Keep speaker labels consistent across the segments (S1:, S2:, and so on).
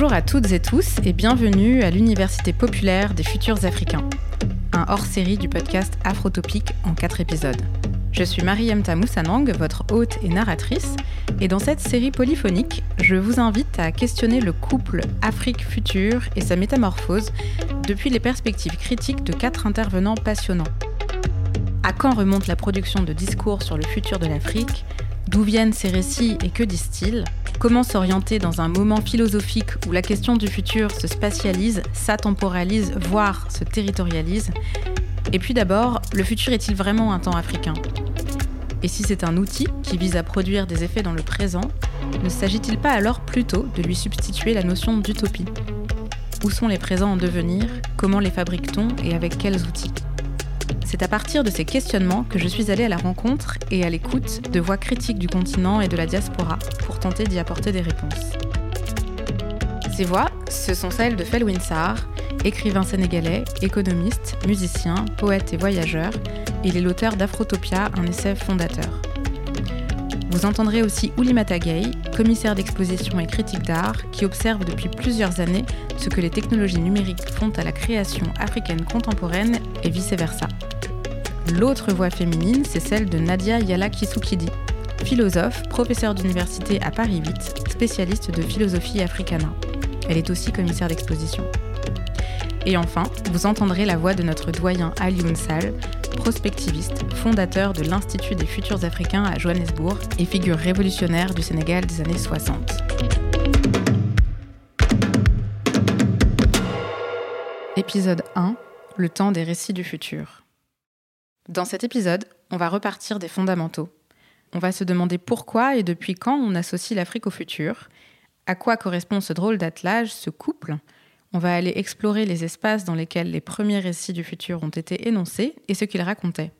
S1: Bonjour à toutes et tous et bienvenue à l'Université populaire des futurs africains, un hors-série du podcast Afrotopique en quatre épisodes. Je suis Marie-Emta Moussanang, votre hôte et narratrice, et dans cette série polyphonique, je vous invite à questionner le couple Afrique-Futur et sa métamorphose depuis les perspectives critiques de quatre intervenants passionnants. À quand remonte la production de discours sur le futur de l'Afrique? D'où viennent ces récits et que disent-ils? Comment s'orienter dans un moment philosophique où la question du futur se spatialise, s'atemporalise, voire se territorialise Et puis d'abord, le futur est-il vraiment un temps africain? Et si c'est un outil qui vise à produire des effets dans le présent, ne s'agit-il pas alors plutôt de lui substituer la notion d'utopie? Où sont les présents en devenir? Comment les fabrique-t-on? Et avec quels outils? C'est à partir de ces questionnements que je suis allée à la rencontre et à l'écoute de voix critiques du continent et de la diaspora pour tenter d'y apporter des réponses. Ces voix, ce sont celles de Felwin Sarr, écrivain sénégalais, économiste, musicien, poète et voyageur. Il est l'auteur d'Afrotopia, un essai fondateur. Vous entendrez aussi Oulimata Gay, commissaire d'exposition et critique d'art, qui observe depuis plusieurs années ce que les technologies numériques font à la création africaine contemporaine et vice-versa. L'autre voix féminine, c'est celle de Nadia Yala Kisukidi, philosophe, professeure d'université à Paris 8, spécialiste de philosophie africana. Elle est aussi commissaire d'exposition. Et enfin, vous entendrez la voix de notre doyen Ali Unsal, prospectiviste, fondateur de l'Institut des futurs africains à Johannesburg et figure révolutionnaire du Sénégal des années 60. Épisode 1 Le temps des récits du futur. Dans cet épisode, on va repartir des fondamentaux. On va se demander pourquoi et depuis quand on associe l'Afrique au futur, à quoi correspond ce drôle d'attelage, ce couple, on va aller explorer les espaces dans lesquels les premiers récits du futur ont été énoncés et ce qu'ils racontaient.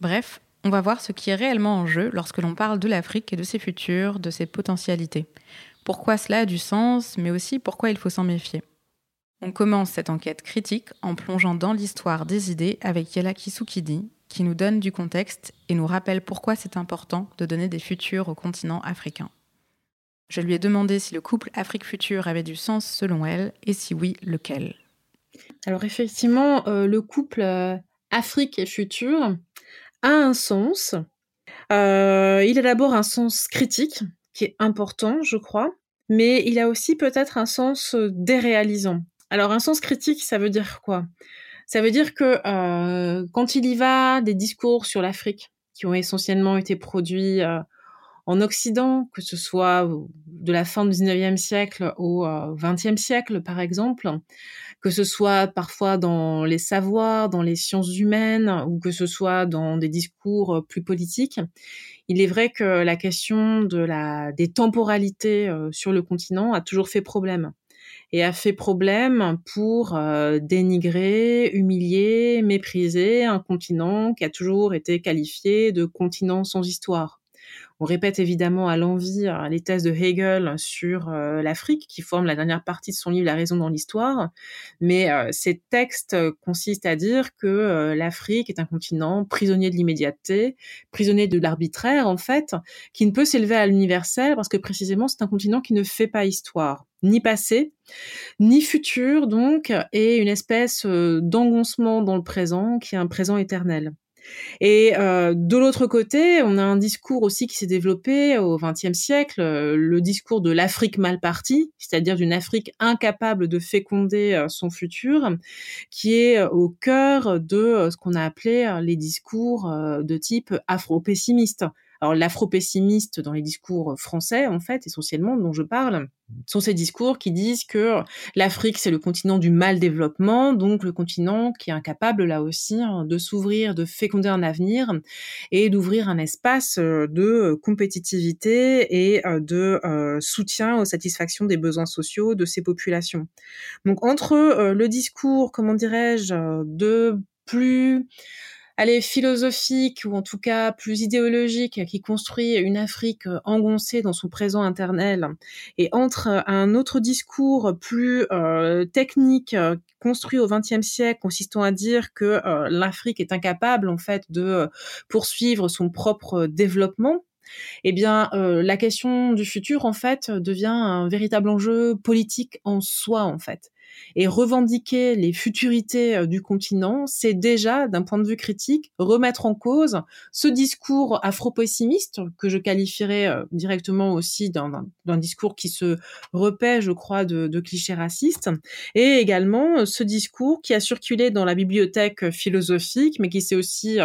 S1: Bref, on va voir ce qui est réellement en jeu lorsque l'on parle de l'Afrique et de ses futurs, de ses potentialités. Pourquoi cela a du sens, mais aussi pourquoi il faut s'en méfier. On commence cette enquête critique en plongeant dans l'histoire des idées avec Yala Kisukidi, qui nous donne du contexte et nous rappelle pourquoi c'est important de donner des futurs au continent africain. Je lui ai demandé si le couple Afrique Future avait du sens selon elle, et si oui, lequel.
S2: Alors effectivement, euh, le couple euh, Afrique et Future a un sens. Euh, il a d'abord un sens critique, qui est important, je crois, mais il a aussi peut-être un sens déréalisant. Alors un sens critique, ça veut dire quoi? Ça veut dire que quand il y va des discours sur l'Afrique, qui ont essentiellement été produits en Occident, que ce soit de la fin du 19e siècle au 20e euh, siècle, par exemple, que ce soit parfois dans les savoirs, dans les sciences humaines, ou que ce soit dans des discours euh, plus politiques, il est vrai que la question des temporalités euh, sur le continent a toujours fait problème et a fait problème pour dénigrer, humilier, mépriser un continent qui a toujours été qualifié de continent sans histoire. On répète évidemment à l'envie euh, les thèses de Hegel sur euh, l'Afrique, qui forment la dernière partie de son livre La raison dans l'histoire. Mais euh, ces textes consistent à dire que l'Afrique est un continent prisonnier de l'immédiateté, prisonnier de l'arbitraire, en fait, qui ne peut s'élever à l'universel parce que précisément c'est un continent qui ne fait pas histoire ni passé, ni futur, donc, et une espèce d'engoncement dans le présent qui est un présent éternel. Et euh, de l'autre côté, on a un discours aussi qui s'est développé au XXe siècle, euh, le discours de l'Afrique mal partie, c'est-à-dire d'une Afrique incapable de féconder euh, son futur, qui est au cœur de ce qu'on a appelé les discours de type afro-pessimiste. Alors l'afro-pessimiste dans les discours français, en fait, essentiellement, dont je parle, sont ces discours qui disent que l'Afrique, c'est le continent du mal développement, donc le continent qui est incapable, là aussi, hein, de s'ouvrir, de féconder un avenir et d'ouvrir un espace euh, de compétitivité et euh, de euh, soutien aux satisfactions des besoins sociaux de ces populations. Donc entre le discours, comment dirais-je, de plus allez, philosophique ou en tout cas plus idéologique qui construit une Afrique euh, engoncée dans son présent internel et entre euh, un autre discours plus euh, technique construit au XXe siècle consistant à dire que l'Afrique est incapable en fait de poursuivre son propre développement eh bien, la question du futur, en fait, devient un véritable enjeu politique en soi, en fait. Et revendiquer les futurités euh, du continent, c'est déjà, d'un point de vue critique, remettre en cause ce discours afro-pessimiste que je qualifierais euh, directement aussi d'un discours qui se repaît, je crois, de, de clichés racistes, et également euh, ce discours qui a circulé dans la bibliothèque philosophique, mais qui s'est aussi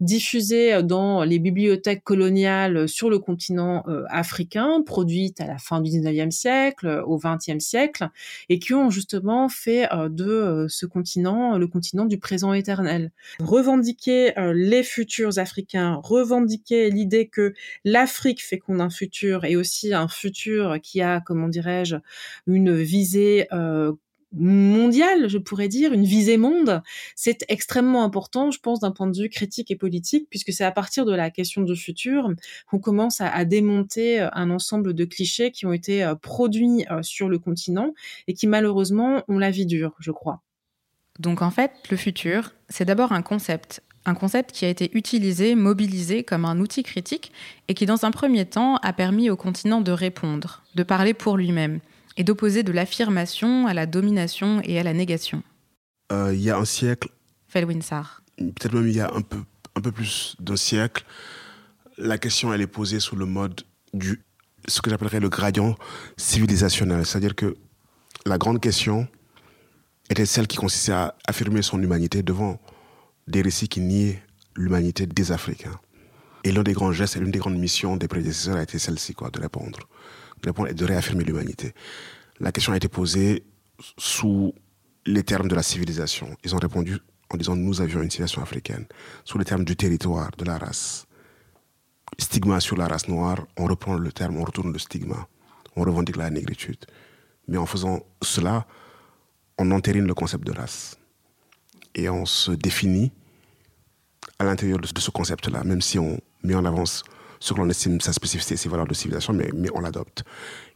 S2: diffusé dans les bibliothèques coloniales sur le continent africain, produites à la fin du 19e siècle, au 20e siècle, et qui ont justement fait euh, de euh, ce continent le continent du présent éternel. Revendiquer euh, les futurs africains, revendiquer l'idée que l'Afrique qu'on un futur et aussi un futur qui a, comment dirais-je, une visée mondiale, je pourrais dire, une visée monde, c'est extrêmement important, je pense, d'un point de vue critique et politique, puisque c'est à partir de la question du futur qu'on commence à, démonter euh, un ensemble de clichés qui ont été euh, produits euh, sur le continent et qui malheureusement ont la vie dure, je crois.
S1: Donc en fait, le futur, c'est d'abord un concept, un concept qui a été utilisé, mobilisé comme un outil critique et qui dans un premier temps a permis au continent de répondre, de parler pour lui-même et d'opposer de l'affirmation à la domination et à la négation.
S3: Euh, il y a un siècle.
S1: Felwinsar.
S3: Peut-être même il y a un peu, un peu plus d'un siècle, la question elle est posée sous le mode du ce que j'appellerais le gradient civilisationnel. C'est-à-dire que la grande question était celle qui consistait à affirmer son humanité devant des récits qui niaient l'humanité des Africains. Et l'un des grands gestes et l'une des grandes missions des prédécesseurs a été celle-ci, quoi, de répondre répondre et de réaffirmer l'humanité. La question a été posée sous les termes de la civilisation. Ils ont répondu en disant nous avions une civilisation africaine, sous les termes du territoire, de la race. Stigma sur la race noire, on reprend le terme, on retourne le stigma, on revendique la négritude. Mais en faisant cela, on entérine le concept de race. Et on se définit à l'intérieur de ce concept-là, même si on met en avance ce que l'on estime sa spécificité, ses valeurs de civilisation, mais, on l'adopte.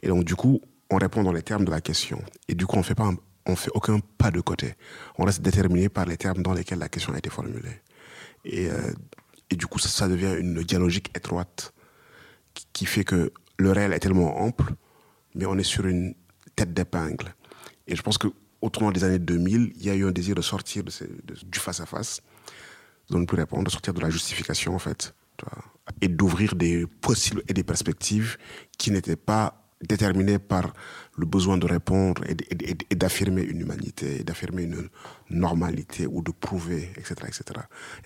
S3: Et donc, du coup, on répond dans les termes de la question. Et du coup, on fait fait aucun pas de côté. On reste déterminé par les termes dans lesquels la question a été formulée. Et, euh, du coup, ça, devient une dialogique étroite qui, fait que le réel est tellement ample, mais on est sur une tête d'épingle. Et je pense que au tournant des années 2000, il y a eu un désir de sortir du face-à-face, de ne plus répondre, de sortir de la justification, en fait et d'ouvrir des possibles et des perspectives qui n'étaient pas déterminées par le besoin de répondre et, d'affirmer une humanité, d'affirmer une normalité ou de prouver, etc., etc.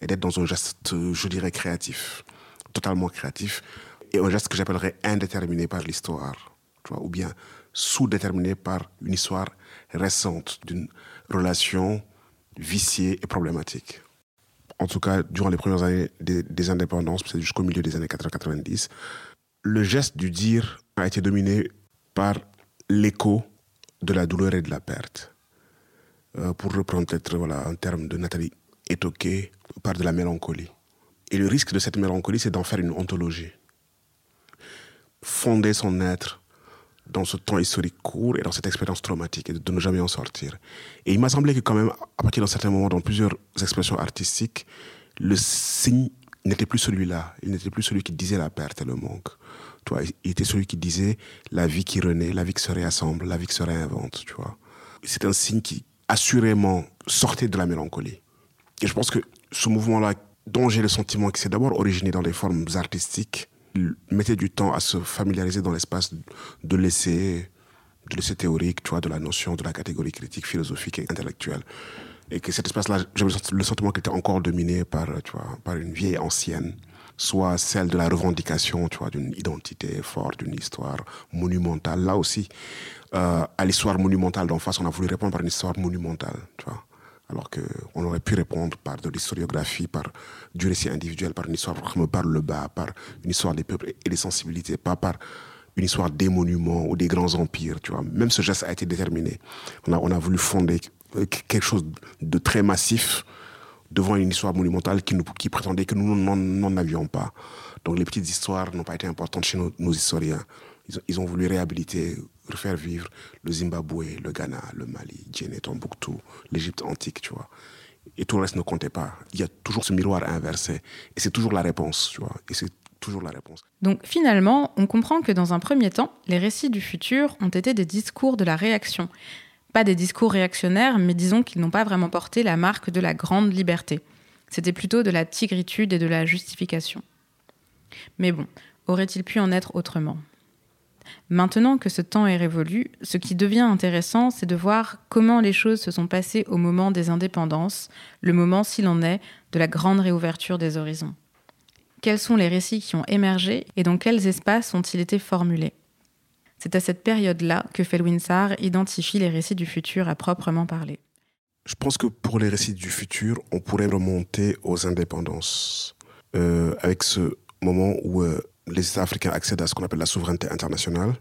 S3: Et d'être dans un geste, je dirais, créatif, totalement créatif, et un geste que j'appellerais indéterminé par l'histoire, ou bien sous-déterminé par une histoire récente d'une relation viciée et problématique en tout cas durant les premières années des, indépendances, c'est jusqu'au milieu des années 90 le geste du dire a été dominé par l'écho de la douleur et de la perte. Euh, pour reprendre peut-être un terme de Nathalie Etoquet, par de la mélancolie. Et le risque de cette mélancolie, c'est d'en faire une ontologie. Fonder son être dans ce temps historique court et dans cette expérience traumatique et de ne jamais en sortir. Et il m'a semblé que quand même, à partir d'un certain moment, dans plusieurs expressions artistiques, le signe n'était plus celui-là. Il n'était plus celui qui disait la perte et le manque. Toi, il était celui qui disait la vie qui renaît, la vie qui se réassemble, la vie qui se réinvente, tu vois. C'est un signe qui, assurément, sortait de la mélancolie. Et je pense que ce mouvement-là, dont j'ai le sentiment que c'est d'abord originé dans les formes artistiques, mettait du temps à se familiariser dans l'espace de l'essai, de l'essai théorique, tu vois, de la notion, de la catégorie critique, philosophique et intellectuelle. Et que cet espace-là, j'avais le sentiment qu'il était encore dominé par, tu vois, par une vieille ancienne, soit celle de la revendication, d'une identité forte, d'une histoire monumentale. Là aussi, euh, à l'histoire monumentale d'en face, on a voulu répondre par une histoire monumentale, tu vois alors qu'on aurait pu répondre par de l'historiographie, par du récit individuel, par une histoire par le bas, par une histoire des peuples et des sensibilités, pas par une histoire des monuments ou des grands empires, tu vois. Même ce geste a été déterminé. On a, on a voulu fonder quelque chose de très massif devant une histoire monumentale qui, nous, qui prétendait que nous n'en avions pas. Donc les petites histoires n'ont pas été importantes chez nos, historiens. Ils ont, voulu réhabiliter refaire vivre le Zimbabwe, le Ghana, le Mali, Djenné, Tombouctou, l'Égypte antique, tu vois. Et tout le reste ne comptait pas. Il y a toujours ce miroir inversé. Et c'est toujours la réponse, tu vois. Et c'est toujours la réponse.
S1: Donc finalement, on comprend que dans un premier temps, les récits du futur ont été des discours de la réaction. Pas des discours réactionnaires, mais disons qu'ils n'ont pas vraiment porté la marque de la grande liberté. C'était plutôt de la tigritude et de la justification. Mais bon, aurait-il pu en être autrement? Maintenant que ce temps est révolu, ce qui devient intéressant, c'est de voir comment les choses se sont passées au moment des indépendances, le moment, s'il en est, de la grande réouverture des horizons. Quels sont les récits qui ont émergé et dans quels espaces ont-ils été formulés? C'est à cette période-là que Felwinsar identifie les récits du futur à proprement parler.
S3: Je pense que pour les récits du futur, on pourrait remonter aux indépendances, euh, avec ce moment où euh, les États africains accèdent à ce qu'on appelle la souveraineté internationale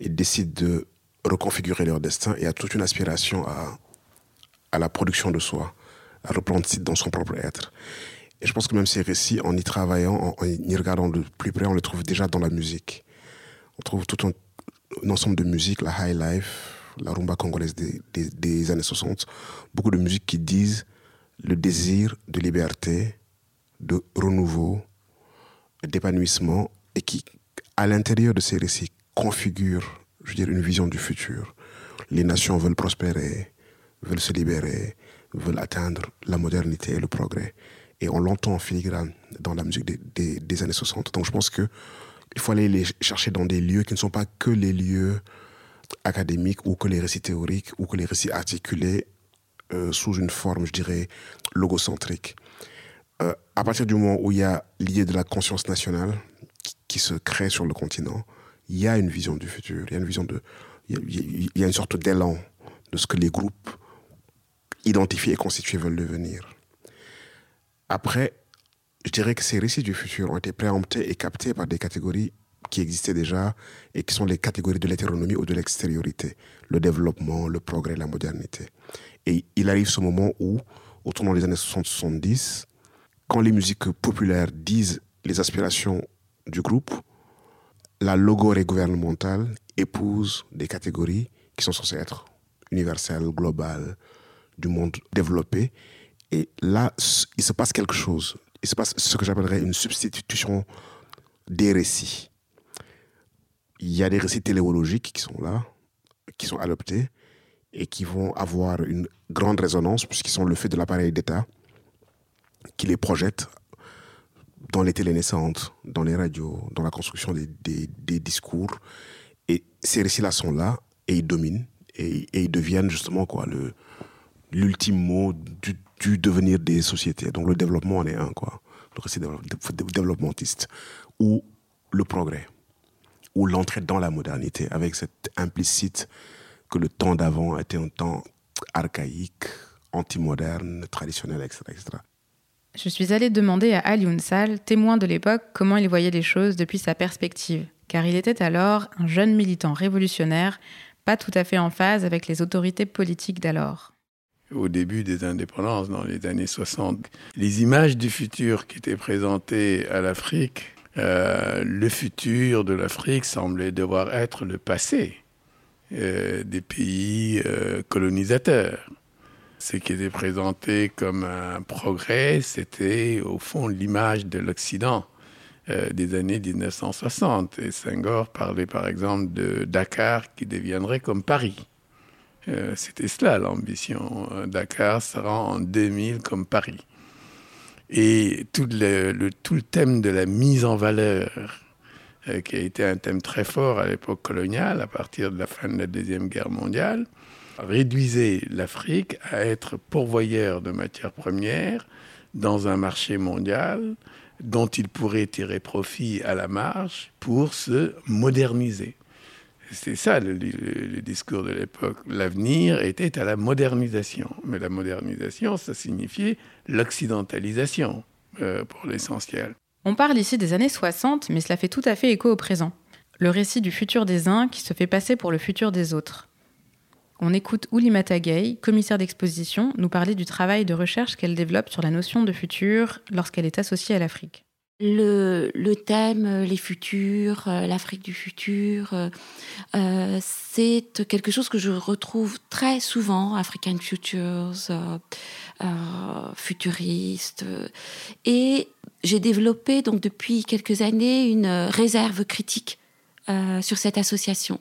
S3: et décident de reconfigurer leur destin et à toute une aspiration à, la production de soi, à reprendre dans son propre être. Et je pense que même ces récits, en y travaillant, en, y regardant de plus près, on les trouve déjà dans la musique. On trouve tout un, ensemble de musique, la high life, la rumba congolaise des, des, années 60, beaucoup de musiques qui disent le désir de liberté, de renouveau, d'épanouissement et qui, à l'intérieur de ces récits, configure, je veux dire, une vision du futur. Les nations veulent prospérer, veulent se libérer, veulent atteindre la modernité et le progrès. Et on l'entend en filigrane dans la musique des, années 60. Donc je pense que il faut aller les chercher dans des lieux qui ne sont pas que les lieux académiques ou que les récits théoriques ou que les récits articulés euh, sous une forme, je dirais, logocentrique. Euh, à partir du moment où il y a l'idée de la conscience nationale qui, se crée sur le continent, il y a une vision du futur, il y a une vision de, il y a, une sorte d'élan de ce que les groupes identifiés et constitués veulent devenir. Après, je dirais que ces récits du futur ont été préemptés et captés par des catégories qui existaient déjà et qui sont les catégories de l'hétéronomie ou de l'extériorité, le développement, le progrès, la modernité. Et il arrive ce moment où, au des années 60-70, quand les musiques populaires disent les aspirations du groupe, la logorée gouvernementale épouse des catégories qui sont censées être universelles, globales, du monde développé. Et là, il se passe quelque chose. Il se passe ce que j'appellerais une substitution des récits. Il y a des récits téléologiques qui sont là, qui sont adoptés et qui vont avoir une grande résonance puisqu'ils sont le fait de l'appareil d'État qui les projette dans les télé naissantes, dans les radios, dans la construction des, discours. Et ces récits-là sont là et ils dominent et, ils deviennent justement quoi le l'ultime mot du, devenir des sociétés. Donc le développement en est un quoi, le récit développementiste ou le progrès ou l'entrée dans la modernité avec cette implicite que le temps d'avant était un temps archaïque, anti-moderne, traditionnel, etc.
S1: Je suis allée demander à Ali Unsal, témoin de l'époque, comment il voyait les choses depuis sa perspective, car il était alors un jeune militant révolutionnaire, pas tout à fait en phase avec les autorités politiques d'alors.
S4: Au début des indépendances, dans les années 60, les images du futur qui étaient présentées à l'Afrique, euh, le futur de l'Afrique semblait devoir être le passé euh, des pays euh, colonisateurs ce qui était présenté comme un progrès, c'était au fond l'image de l'Occident euh, des années 1960. Et Senghor parlait par exemple de Dakar qui deviendrait comme Paris. Euh, c'était cela l'ambition. Dakar sera en 2000 comme Paris. Et tout le, tout thème de la mise en valeur, euh, qui a été un thème très fort à l'époque coloniale, à partir de la fin de la Deuxième Guerre mondiale, réduisait l'Afrique à être pourvoyeur de matières premières dans un marché mondial dont il pourrait tirer profit à la marge pour se moderniser. C'est ça le, discours de l'époque. L'avenir était à la modernisation. Mais la modernisation, ça signifiait l'occidentalisation euh, pour l'essentiel.
S1: On parle ici des années 60, mais cela fait tout à fait écho au présent. Le récit du futur des uns qui se fait passer pour le futur des autres. On écoute Oulimata Gay, commissaire d'exposition, nous parler du travail de recherche qu'elle développe sur la notion de futur lorsqu'elle est associée à l'Afrique.
S5: Le, thème, euh, les futurs, euh, l'Afrique du futur, euh, c'est quelque chose que je retrouve très souvent, African Futures, futuristes. Et j'ai développé donc depuis quelques années une réserve critique sur cette association.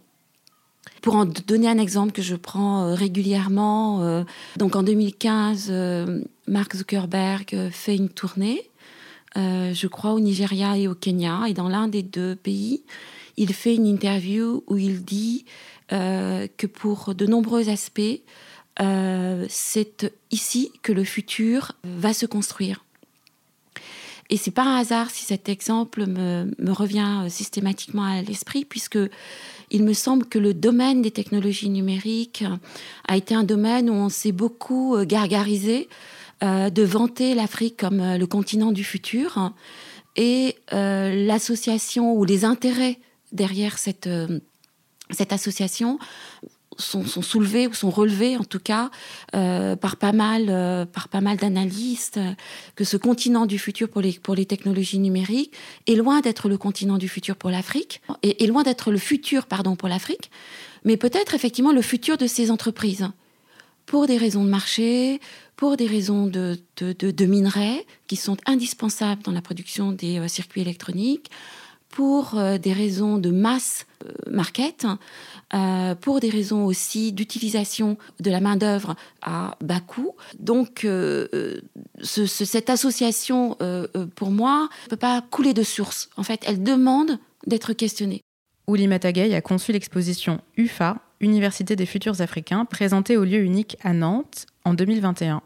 S5: Pour en donner un exemple que je prends régulièrement, donc en 2015, Mark Zuckerberg fait une tournée, je crois au Nigeria et au Kenya, et dans l'un des deux pays, il fait une interview où il dit que pour de nombreux aspects, euh, c'est ici que le futur va se construire. Et c'est pas un hasard si cet exemple me, revient systématiquement à l'esprit, puisque il me semble que le domaine des technologies numériques a été un domaine où on s'est beaucoup euh, gargarisé euh, de vanter l'Afrique comme le continent du futur. Et l'association ou les intérêts derrière cette, cette association sont, soulevés ou sont relevés en tout cas euh, par pas mal euh, mal d'analystes que ce continent du futur pour les pour les technologies numériques est loin d'être le continent du futur pour l'Afrique et est loin d'être le futur pardon pour l'Afrique mais peut-être effectivement le futur de ces entreprises. Pour des raisons de marché pour des raisons de, de, minerais qui sont indispensables dans la production des euh, circuits électroniques pour des raisons de masse market euh, pour des raisons aussi d'utilisation de la main-d'œuvre à bas coût. Donc, euh, euh, cette association, pour moi, ne peut pas couler de source. En fait, elle demande d'être questionnée.
S1: Ouli Matagay a conçu l'exposition UFA, Université des futurs africains, présentée au lieu unique à Nantes en 2021.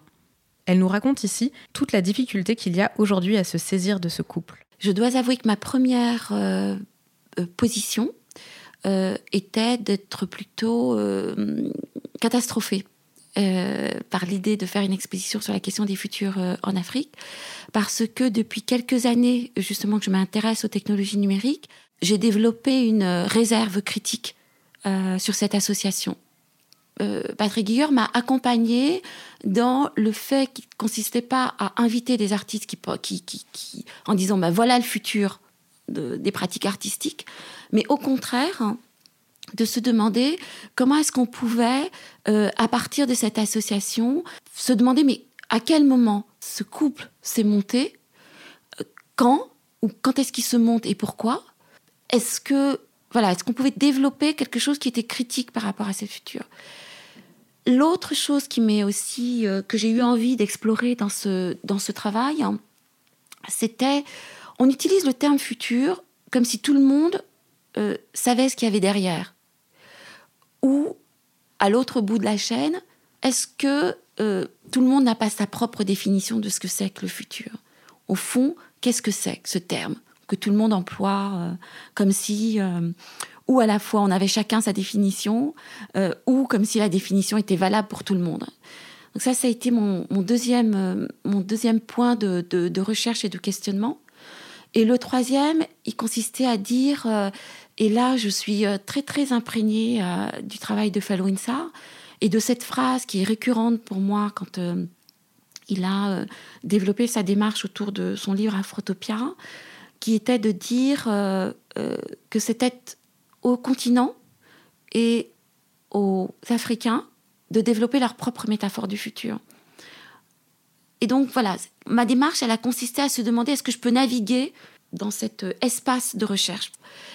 S1: Elle nous raconte ici toute la difficulté qu'il y a aujourd'hui à se saisir de ce couple.
S5: Je dois avouer que ma première position, euh, était d'être plutôt euh, catastrophée. Euh, par l'idée de faire une exposition sur la question des futurs en Afrique, parce que depuis quelques années, justement, que je m'intéresse aux technologies numériques, j'ai développé une réserve critique sur cette association. Patrick Guilleur m'a accompagné dans le fait qu'il ne consistait pas à inviter des artistes qui, qui, en disant ben voilà le futur des pratiques artistiques, mais au contraire de se demander comment est-ce qu'on pouvait, euh, à partir de cette association, se demander mais à quel moment ce couple s'est monté, euh, quand ou quand est-ce qu'il se monte et pourquoi? Est-ce que voilà, est-ce qu'on pouvait développer quelque chose qui était critique par rapport à ce futur L'autre chose qui m'est aussi euh, que j'ai eu envie d'explorer dans ce travail, c'était on utilise le terme futur comme si tout le monde euh, savait ce qu'il y avait derrière. Ou, à l'autre bout de la chaîne, est-ce que euh, tout le monde n'a pas sa propre définition de ce que c'est que le futur? Au fond, qu'est-ce que c'est ce terme? Que tout le monde emploie comme si ou à la fois on avait chacun sa définition, ou comme si la définition était valable pour tout le monde. Donc ça, ça a été mon, deuxième, mon deuxième point de, recherche et de questionnement. Et le troisième, il consistait à dire, euh, et là je suis euh, très très imprégnée euh, du travail de Falouinsa et de cette phrase qui est récurrente pour moi quand il a développé sa démarche autour de son livre Afrotopia, qui était de dire que c'était au continent et aux Africains de développer leur propre métaphore du futur. Et donc voilà, ma démarche, elle a consisté à se demander est-ce que je peux naviguer dans cet euh, espace de recherche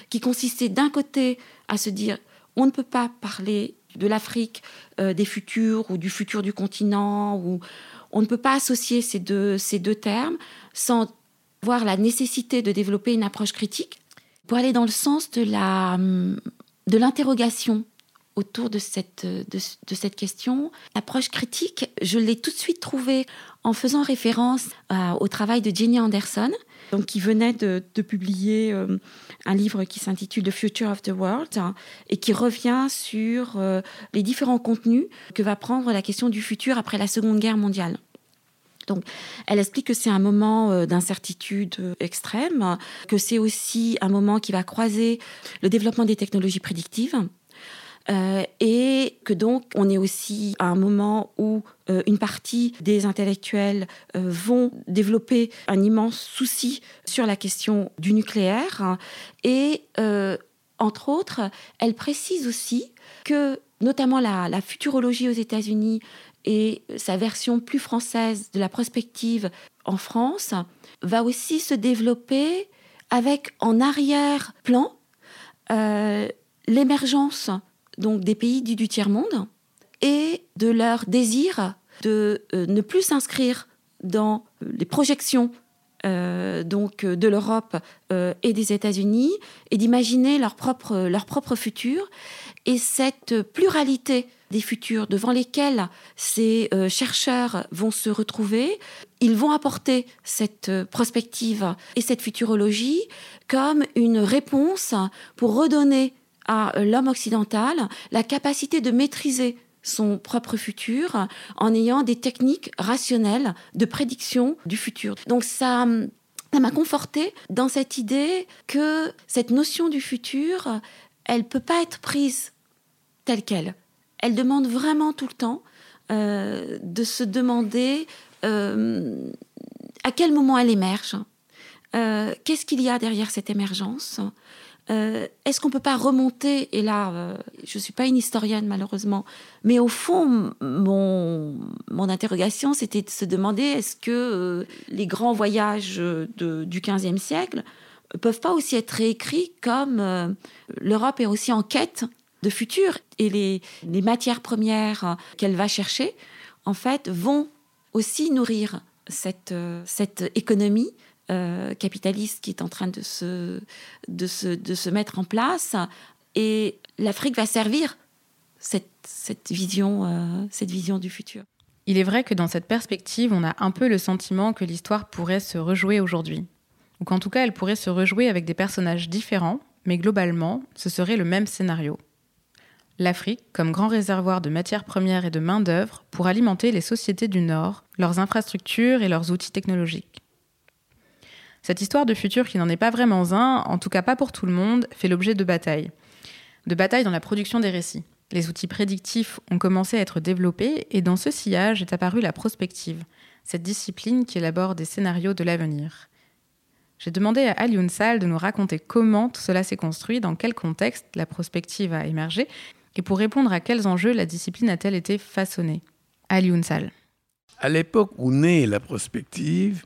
S5: qui consistait d'un côté à se dire on ne peut pas parler de l'Afrique euh, des futurs ou du futur du continent ou on ne peut pas associer ces deux, ces deux termes sans voir la nécessité de développer une approche critique pour aller dans le sens de la de l'interrogation autour de cette, de, cette question. L'approche critique, je l'ai tout de suite trouvée en faisant référence euh, au travail de Jenny Anderson, donc qui venait de, publier euh, un livre qui s'intitule The Future of the World hein, et qui revient sur euh, les différents contenus que va prendre la question du futur après la Seconde Guerre mondiale. Elle explique que c'est un moment d'incertitude extrême, que c'est aussi un moment qui va croiser le développement des technologies prédictives, euh, et que donc on est aussi à un moment où euh, une partie des intellectuels euh, vont développer un immense souci sur la question du nucléaire et entre autres, elle précise aussi que notamment la, futurologie aux États-Unis et sa version plus française de la prospective en France va aussi se développer avec en arrière-plan euh, l'émergence donc des pays du, tiers-monde et de leur désir de euh, ne plus s'inscrire dans les projections euh, donc de l'Europe et des États-Unis et d'imaginer leur propre, leur propre futur. Et cette pluralité des futurs devant lesquels ces euh, chercheurs vont se retrouver. Ils vont apporter cette euh, prospective et cette futurologie comme une réponse pour redonner à euh, l'homme occidental la capacité de maîtriser son propre futur en ayant des techniques rationnelles de prédiction du futur. Donc ça ça m'a conforté dans cette idée que cette notion du futur, elle peut pas être prise telle qu'elle elle demande vraiment tout le temps euh, de se demander euh, à quel moment elle émerge, euh, qu'est-ce qu'il y a derrière cette émergence? Est-ce qu'on ne peut pas remonter Et là, je ne suis pas une historienne malheureusement, mais au fond, mon, mon interrogation, c'était de se demander est-ce que les grands voyages de, du XVe siècle peuvent pas aussi être réécrits comme l'Europe est aussi en quête de futur. Et les, matières premières qu'elle va chercher, en fait, vont aussi nourrir cette, cette économie euh, capitaliste qui est en train de se, mettre en place. Et l'Afrique va servir cette, vision, euh, cette vision du futur.
S1: Il est vrai que dans cette perspective, on a un peu le sentiment que l'histoire pourrait se rejouer aujourd'hui. Ou qu'en tout cas, elle pourrait se rejouer avec des personnages différents, mais globalement, ce serait le même scénario l'Afrique comme grand réservoir de matières premières et de main-d'œuvre pour alimenter les sociétés du Nord, leurs infrastructures et leurs outils technologiques. Cette histoire de futur qui n'en est pas vraiment un, en tout cas pas pour tout le monde, fait l'objet de batailles. De batailles dans la production des récits. Les outils prédictifs ont commencé à être développés et dans ce sillage est apparue la prospective, cette discipline qui élabore des scénarios de l'avenir. J'ai demandé à Al Yunsal de nous raconter comment tout cela s'est construit, dans quel contexte la prospective a émergé et pour répondre à quels enjeux la discipline a-t-elle été façonnée? Ali Unsal.
S4: À l'époque où naît la prospective,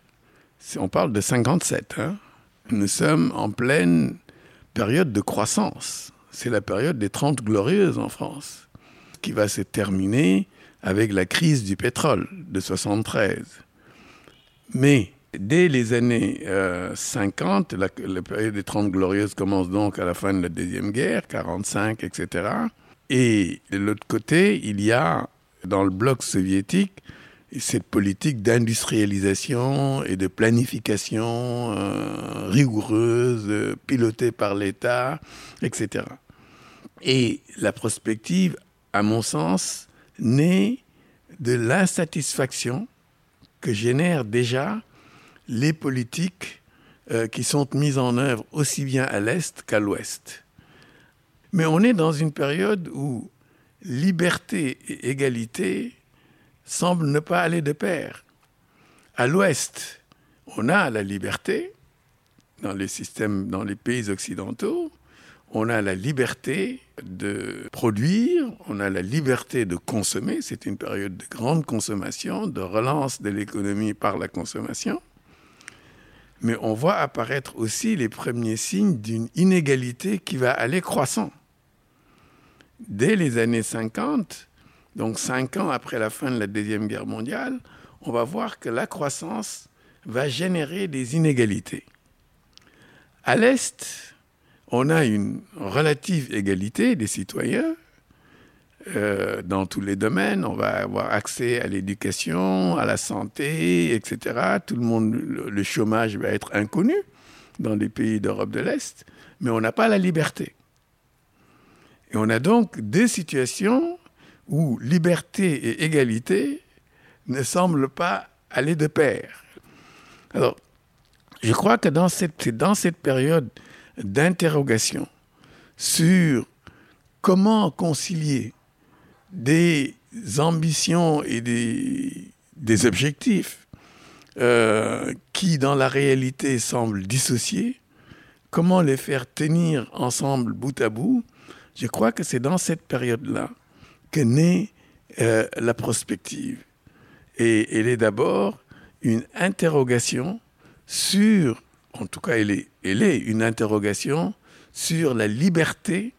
S4: on parle de 57, hein, nous sommes en pleine période de croissance. C'est la période des 30 glorieuses en France, qui va se terminer avec la crise du pétrole de 73. Mais dès les années 50, euh, la, la, période des 30 glorieuses commence donc à la fin de la Deuxième Guerre, 45, etc. Et de l'autre côté, il y a dans le bloc soviétique cette politique d'industrialisation et de planification euh, rigoureuse, pilotée par l'État, etc. Et la prospective, à mon sens, naît de l'insatisfaction que génèrent déjà les politiques euh, qui sont mises en œuvre aussi bien à l'Est qu'à l'Ouest. Mais on est dans une période où liberté et égalité semblent ne pas aller de pair. À l'Ouest, on a la liberté dans les systèmes, dans les pays occidentaux. On a la liberté de produire, on a la liberté de consommer. C'est une période de grande consommation, de relance de l'économie par la consommation. Mais on voit apparaître aussi les premiers signes d'une inégalité qui va aller croissant dès les années 50, donc cinq ans après la fin de la Deuxième Guerre mondiale, on va voir que la croissance va générer des inégalités. À l'Est, on a une relative égalité des citoyens euh, dans tous les domaines. On va avoir accès à l'éducation, à la santé, etc. Tout le monde, le chômage va être inconnu dans les pays d'Europe de l'Est, mais on n'a pas la liberté. Et on a donc deux situations où liberté et égalité ne semblent pas aller de pair. Alors, je crois que dans cette, dans cette période d'interrogation sur comment concilier des ambitions et des, des objectifs euh, qui, dans la réalité, semblent dissociés, comment les faire tenir ensemble bout à bout, je crois que c'est dans cette période-là que naît euh, la prospective. Et elle est d'abord une interrogation sur, en tout cas elle est, elle est une interrogation sur la liberté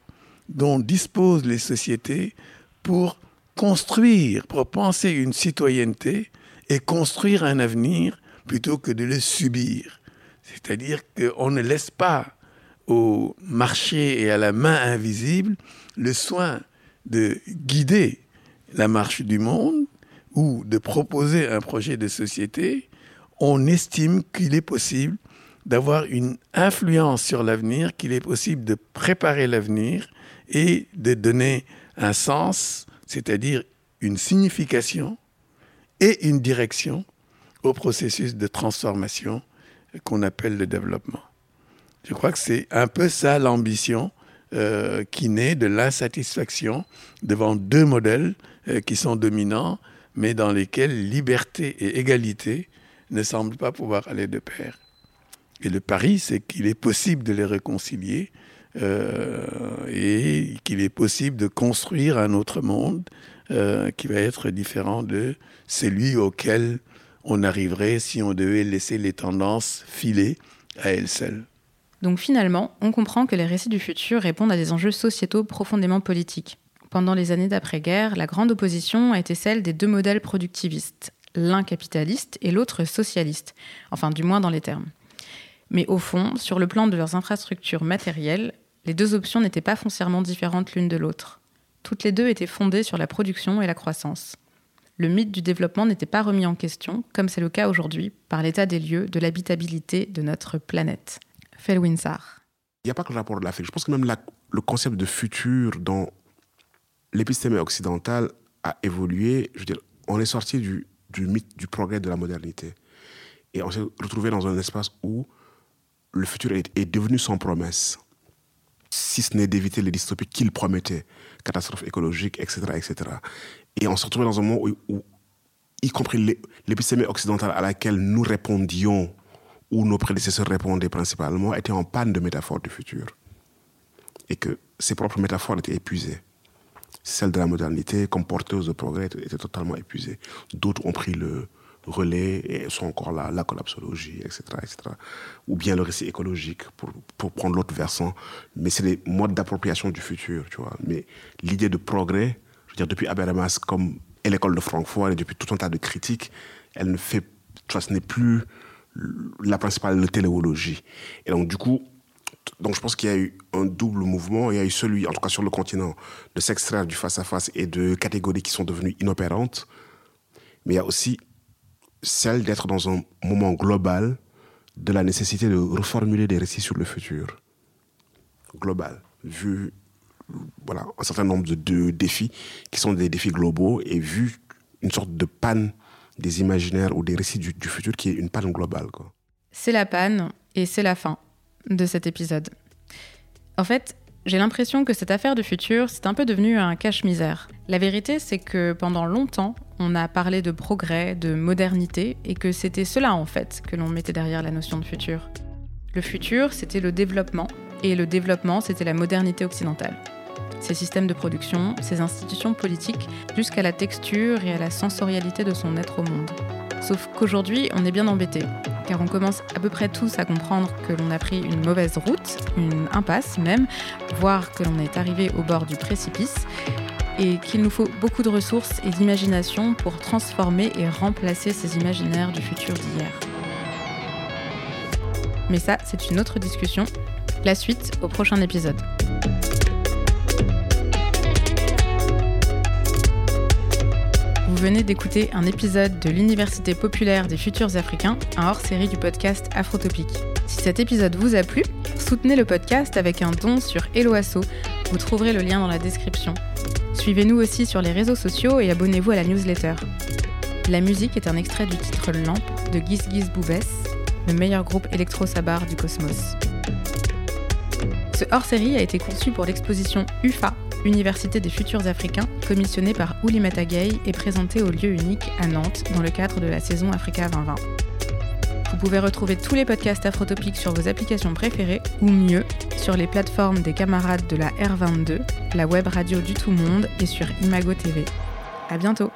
S4: dont disposent les sociétés pour construire, pour penser une citoyenneté et construire un avenir plutôt que de le subir. C'est-à-dire qu'on ne laisse pas au marché et à la main invisible le soin de guider la marche du monde ou de proposer un projet de société, on estime qu'il est possible d'avoir une influence sur l'avenir, qu'il est possible de préparer l'avenir et de donner un sens, c'est-à-dire une signification et une direction au processus de transformation qu'on appelle le développement. Je crois que c'est un peu ça l'ambition euh, qui naît de l'insatisfaction devant deux modèles euh, qui sont dominants, mais dans lesquels liberté et égalité ne semblent pas pouvoir aller de pair. Et le pari, c'est qu'il est possible de les réconcilier euh, et qu'il est possible de construire un autre monde qui va être différent de celui auquel on arriverait si on devait laisser les tendances filer à elles seules.
S1: Donc finalement, on comprend que les récits du futur répondent à des enjeux sociétaux profondément politiques. Pendant les années d'après-guerre, la grande opposition a été celle des deux modèles productivistes, l'un capitaliste et l'autre socialiste, enfin du moins dans les termes. Mais au fond, sur le plan de leurs infrastructures matérielles, les deux options n'étaient pas foncièrement différentes l'une de l'autre. Toutes les deux étaient fondées sur la production et la croissance le mythe du développement n'était pas remis en question, comme c'est le cas aujourd'hui, par l'état des lieux de l'habitabilité de notre planète.
S3: Il n'y a pas que le rapport de l'Afrique. Je pense que même le concept de futur dans l'épistémie occidentale a évolué. Je veux on est sorti du, mythe du progrès de la modernité. Et on s'est retrouvé dans un espace où le futur est devenu sans promesse si ce n'est d'éviter les dystopies qu'il promettait, catastrophes écologiques, etc., etc. Et on se retrouvait dans un monde où, y compris l'épistémie occidentale à laquelle nous répondions, où nos prédécesseurs répondaient principalement, était en panne de métaphores du futur. Et que ses propres métaphores étaient épuisées. Celle de la modernité, comme porteuse de progrès, était totalement épuisée. D'autres ont pris le, relais et sont encore là, la collapsologie, etc., etc. Ou bien le récit écologique, pour, pour prendre l'autre versant. Mais c'est des modes d'appropriation du futur, tu vois. Mais l'idée de progrès, je veux dire, depuis Habermas comme et l'école de Francfort et depuis tout un tas de critiques, elle ne fait, tu vois, ce n'est plus la principale téléologie. Et donc, du coup, donc je pense qu'il y a eu un double mouvement. Il y a eu celui, en tout cas sur le continent, de s'extraire du face-à-face -face et de catégories qui sont devenues inopérantes. Mais il y a aussi celle d'être dans un moment global de la nécessité de reformuler des récits sur le futur. Global, vu voilà, un certain nombre de, défis qui sont des défis globaux et vu une sorte de panne des imaginaires ou des récits du, futur qui est une panne globale.
S1: C'est la panne et c'est la fin de cet épisode. En fait, j'ai l'impression que cette affaire de futur, c'est un peu devenu un cache-misère. La vérité, c'est que pendant longtemps, on a parlé de progrès, de modernité, et que c'était cela en fait que l'on mettait derrière la notion de futur. Le futur, c'était le développement, et le développement, c'était la modernité occidentale. Ses systèmes de production, ses institutions politiques, jusqu'à la texture et à la sensorialité de son être au monde. Sauf qu'aujourd'hui, on est bien embêté, car on commence à peu près tous à comprendre que l'on a pris une mauvaise route, une impasse même, voire que l'on est arrivé au bord du précipice, et qu'il nous faut beaucoup de ressources et d'imagination pour transformer et remplacer ces imaginaires du futur d'hier. Mais ça, c'est une autre discussion. La suite au prochain épisode. Vous venez d'écouter un épisode de l'Université populaire des futurs africains, un hors-série du podcast Afrotopique. Si cet épisode vous a plu, soutenez le podcast avec un don sur Eloasso. Vous trouverez le lien dans la description. Suivez-nous aussi sur les réseaux sociaux et abonnez-vous à la newsletter. La musique est un extrait du titre Lampe de Giz Giz Boubès, le meilleur groupe électro-sabar du cosmos. Ce hors-série a été conçu pour l'exposition UFA Université des futurs africains, commissionnée par Oulimata Gay et présentée au lieu unique à Nantes dans le cadre de la saison Africa 2020. Vous pouvez retrouver tous les podcasts afrotopiques sur vos applications préférées, ou mieux, sur les plateformes des camarades de la R22, la web radio du tout monde et sur Imago TV. À bientôt.